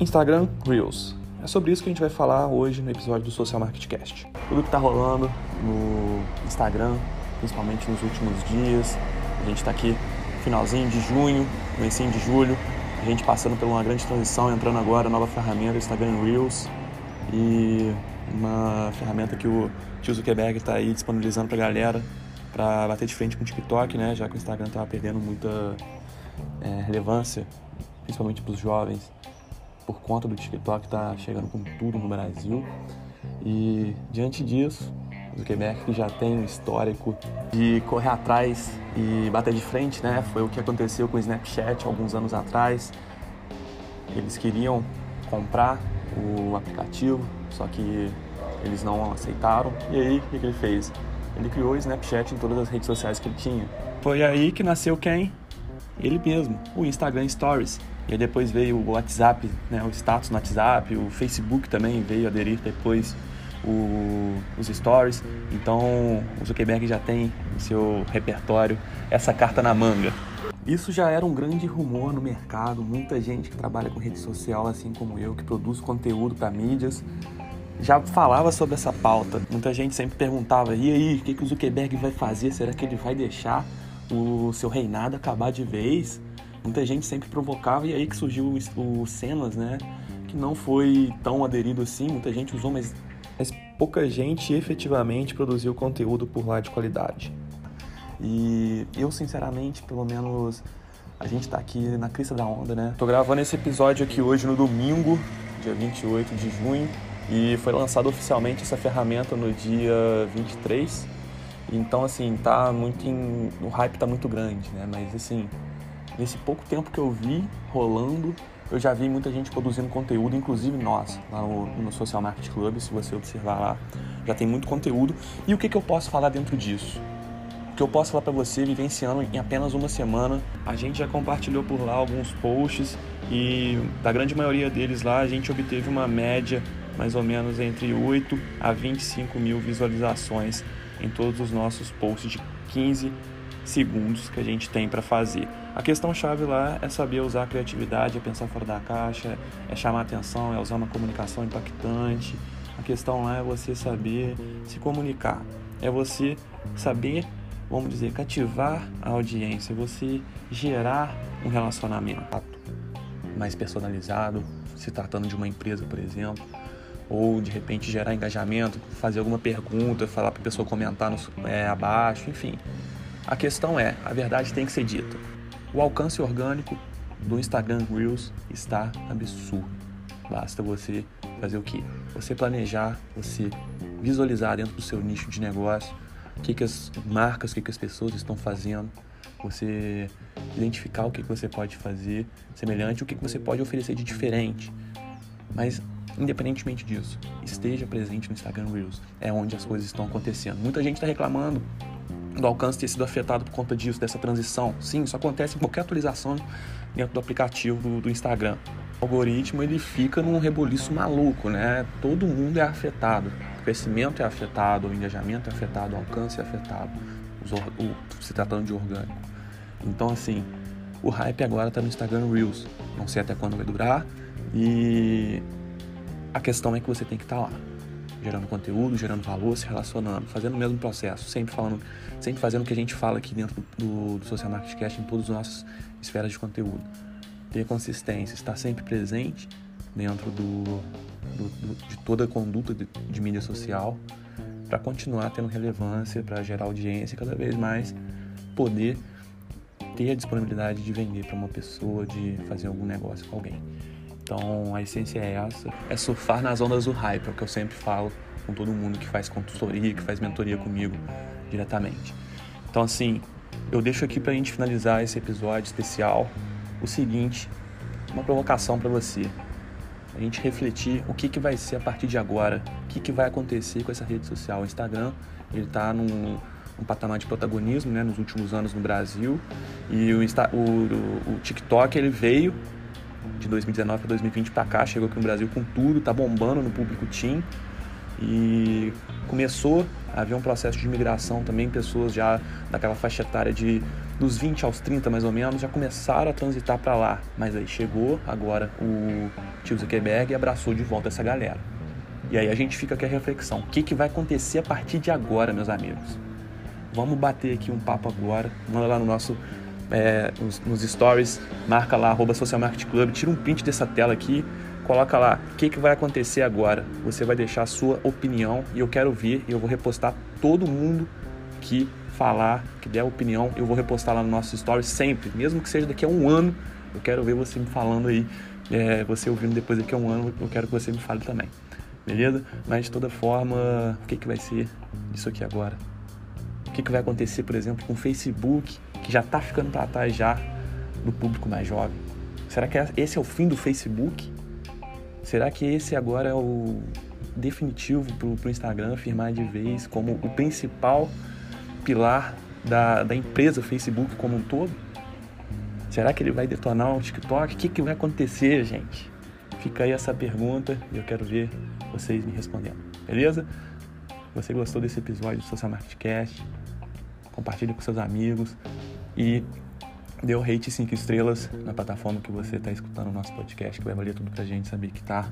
Instagram Reels. É sobre isso que a gente vai falar hoje no episódio do Social Market Cast. Tudo que está rolando no Instagram, principalmente nos últimos dias. A gente está aqui finalzinho de junho, comecinho de julho. A gente passando por uma grande transição, entrando agora nova ferramenta, Instagram Reels. E uma ferramenta que o tio Zuckerberg está aí disponibilizando para a galera para bater de frente com o TikTok, né? Já que o Instagram estava perdendo muita é, relevância, principalmente para os jovens por conta do TikTok tá chegando com tudo no Brasil. E diante disso, o Zuckerberg já tem um histórico de correr atrás e bater de frente, né? Foi o que aconteceu com o Snapchat alguns anos atrás. Eles queriam comprar o aplicativo, só que eles não aceitaram. E aí, o que ele fez? Ele criou o Snapchat em todas as redes sociais que ele tinha. Foi aí que nasceu quem? Ele mesmo, o Instagram Stories. E aí depois veio o WhatsApp, né, o status no WhatsApp, o Facebook também veio aderir depois o, os stories. Então o Zuckerberg já tem no seu repertório essa carta na manga. Isso já era um grande rumor no mercado, muita gente que trabalha com rede social, assim como eu, que produz conteúdo para mídias, já falava sobre essa pauta. Muita gente sempre perguntava: e aí, o que, que o Zuckerberg vai fazer? Será que ele vai deixar o seu reinado acabar de vez? Muita gente sempre provocava e aí que surgiu o, Cenas, né? Que não foi tão aderido assim, muita gente usou, mas, mas pouca gente efetivamente produziu conteúdo por lá de qualidade. E eu, sinceramente, pelo menos a gente tá aqui na crista da onda, né? Tô gravando esse episódio aqui hoje no domingo, dia 28 de junho, e foi lançado oficialmente essa ferramenta no dia 23. Então, assim, tá muito em... o hype tá muito grande, né? Mas, assim, Nesse pouco tempo que eu vi rolando, eu já vi muita gente produzindo conteúdo, inclusive nós, lá no, no Social Market Club, se você observar lá, já tem muito conteúdo. E o que, que eu posso falar dentro disso? O que eu posso falar para você, vivenciando em apenas uma semana, a gente já compartilhou por lá alguns posts e da grande maioria deles lá a gente obteve uma média mais ou menos entre 8 a 25 mil visualizações em todos os nossos posts de 15 segundos que a gente tem para fazer. A questão chave lá é saber usar a criatividade, é pensar fora da caixa, é chamar atenção, é usar uma comunicação impactante. A questão lá é você saber se comunicar, é você saber, vamos dizer, cativar a audiência, você gerar um relacionamento mais personalizado, se tratando de uma empresa, por exemplo, ou de repente gerar engajamento, fazer alguma pergunta, falar para a pessoa comentar no, é, abaixo, enfim. A questão é, a verdade tem que ser dita. O alcance orgânico do Instagram Reels está absurdo. Basta você fazer o quê? Você planejar, você visualizar dentro do seu nicho de negócio o que, que as marcas, o que, que as pessoas estão fazendo, você identificar o que, que você pode fazer semelhante, o que, que você pode oferecer de diferente. Mas, independentemente disso, esteja presente no Instagram Reels. É onde as coisas estão acontecendo. Muita gente está reclamando do alcance ter sido afetado por conta disso, dessa transição. Sim, isso acontece em qualquer atualização dentro do aplicativo do, do Instagram. O algoritmo ele fica num reboliço maluco, né? Todo mundo é afetado. O crescimento é afetado, o engajamento é afetado, o alcance é afetado, o, se tratando de orgânico. Então, assim, o hype agora está no Instagram Reels. Não sei até quando vai durar. E a questão é que você tem que estar tá lá gerando conteúdo, gerando valor, se relacionando, fazendo o mesmo processo, sempre falando, sempre fazendo o que a gente fala aqui dentro do, do Social Market Cast em todas as nossas esferas de conteúdo. Ter consistência, estar sempre presente dentro do, do, do de toda a conduta de, de mídia social para continuar tendo relevância, para gerar audiência e cada vez mais poder ter a disponibilidade de vender para uma pessoa, de fazer algum negócio com alguém. Então a essência é essa, é surfar nas ondas do hype, é o que eu sempre falo com todo mundo que faz consultoria, que faz mentoria comigo diretamente. Então assim, eu deixo aqui para a gente finalizar esse episódio especial o seguinte, uma provocação para você. A gente refletir o que, que vai ser a partir de agora, o que, que vai acontecer com essa rede social. O Instagram, ele está num, um patamar de protagonismo né, nos últimos anos no Brasil e o, Insta, o, o, o TikTok ele veio de 2019 para 2020 para cá, chegou aqui no Brasil com tudo, tá bombando no público teen. E começou a haver um processo de migração também, pessoas já daquela faixa etária de dos 20 aos 30 mais ou menos já começaram a transitar para lá. Mas aí chegou agora o tio Zuckerberg e abraçou de volta essa galera. E aí a gente fica com a reflexão: o que, que vai acontecer a partir de agora, meus amigos? Vamos bater aqui um papo agora. Manda lá no nosso é, nos, nos, stories, marca lá, arroba Social Market Club, tira um print dessa tela aqui, coloca lá, o que, que vai acontecer agora? Você vai deixar a sua opinião e eu quero ver e eu vou repostar todo mundo que falar, que der opinião, eu vou repostar lá no nosso stories sempre, mesmo que seja daqui a um ano, eu quero ver você me falando aí, é, você ouvindo depois daqui a um ano, eu quero que você me fale também, beleza? Mas de toda forma, o que, que vai ser isso aqui agora? Que, que vai acontecer, por exemplo, com o Facebook, que já está ficando para trás já do público mais jovem? Será que esse é o fim do Facebook? Será que esse agora é o definitivo para o Instagram afirmar de vez como o principal pilar da, da empresa Facebook como um todo? Será que ele vai detonar o TikTok? O que, que vai acontecer, gente? Fica aí essa pergunta e eu quero ver vocês me respondendo. Beleza? Você gostou desse episódio do Social Marketcast? Compartilhe com seus amigos e dê o rate 5 estrelas na plataforma que você está escutando o nosso podcast, que vai valer tudo pra gente saber que tá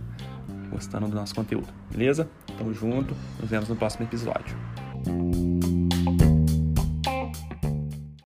gostando do nosso conteúdo. Beleza? Tamo junto, nos vemos no próximo episódio.